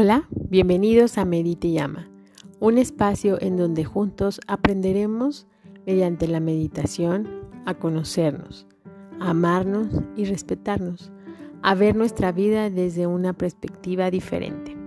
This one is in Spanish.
Hola, bienvenidos a Medite Llama, un espacio en donde juntos aprenderemos mediante la meditación a conocernos, a amarnos y respetarnos, a ver nuestra vida desde una perspectiva diferente.